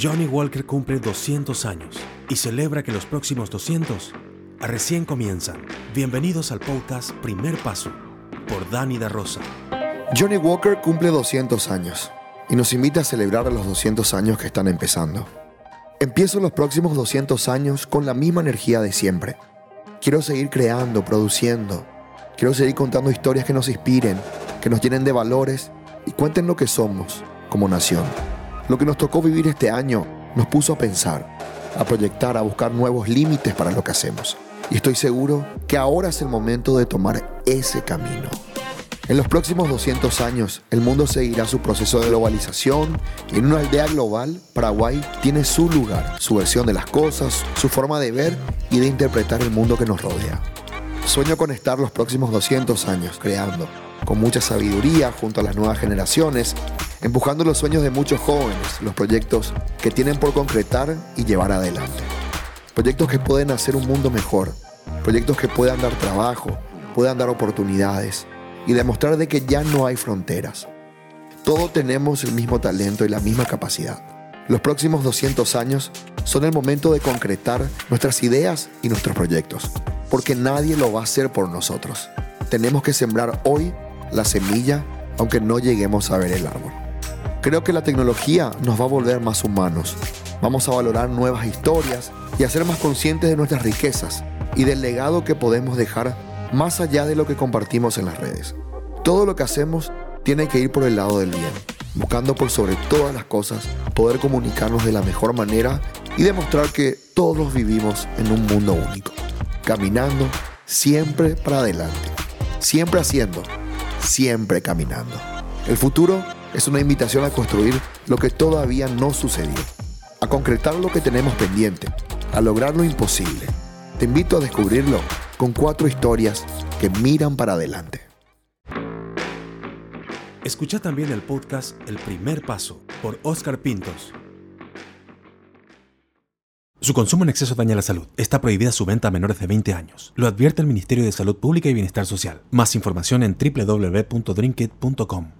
Johnny Walker cumple 200 años y celebra que los próximos 200 recién comienzan. Bienvenidos al podcast Primer Paso por Dani da Rosa. Johnny Walker cumple 200 años y nos invita a celebrar los 200 años que están empezando. Empiezo los próximos 200 años con la misma energía de siempre. Quiero seguir creando, produciendo. Quiero seguir contando historias que nos inspiren, que nos llenen de valores y cuenten lo que somos como nación. Lo que nos tocó vivir este año nos puso a pensar, a proyectar, a buscar nuevos límites para lo que hacemos. Y estoy seguro que ahora es el momento de tomar ese camino. En los próximos 200 años, el mundo seguirá su proceso de globalización y en una aldea global, Paraguay tiene su lugar, su versión de las cosas, su forma de ver y de interpretar el mundo que nos rodea. Sueño con estar los próximos 200 años creando, con mucha sabiduría junto a las nuevas generaciones, empujando los sueños de muchos jóvenes, los proyectos que tienen por concretar y llevar adelante. Proyectos que pueden hacer un mundo mejor, proyectos que puedan dar trabajo, puedan dar oportunidades y demostrar de que ya no hay fronteras. Todos tenemos el mismo talento y la misma capacidad. Los próximos 200 años son el momento de concretar nuestras ideas y nuestros proyectos, porque nadie lo va a hacer por nosotros. Tenemos que sembrar hoy la semilla aunque no lleguemos a ver el árbol. Creo que la tecnología nos va a volver más humanos. Vamos a valorar nuevas historias y a ser más conscientes de nuestras riquezas y del legado que podemos dejar más allá de lo que compartimos en las redes. Todo lo que hacemos tiene que ir por el lado del bien, buscando por sobre todas las cosas poder comunicarnos de la mejor manera y demostrar que todos vivimos en un mundo único, caminando siempre para adelante, siempre haciendo, siempre caminando. El futuro es una invitación a construir lo que todavía no sucedió, a concretar lo que tenemos pendiente, a lograr lo imposible. Te invito a descubrirlo con cuatro historias que miran para adelante. Escucha también el podcast El Primer Paso por Oscar Pintos. Su consumo en exceso daña la salud. Está prohibida su venta a menores de 20 años. Lo advierte el Ministerio de Salud Pública y Bienestar Social. Más información en www.drinkit.com.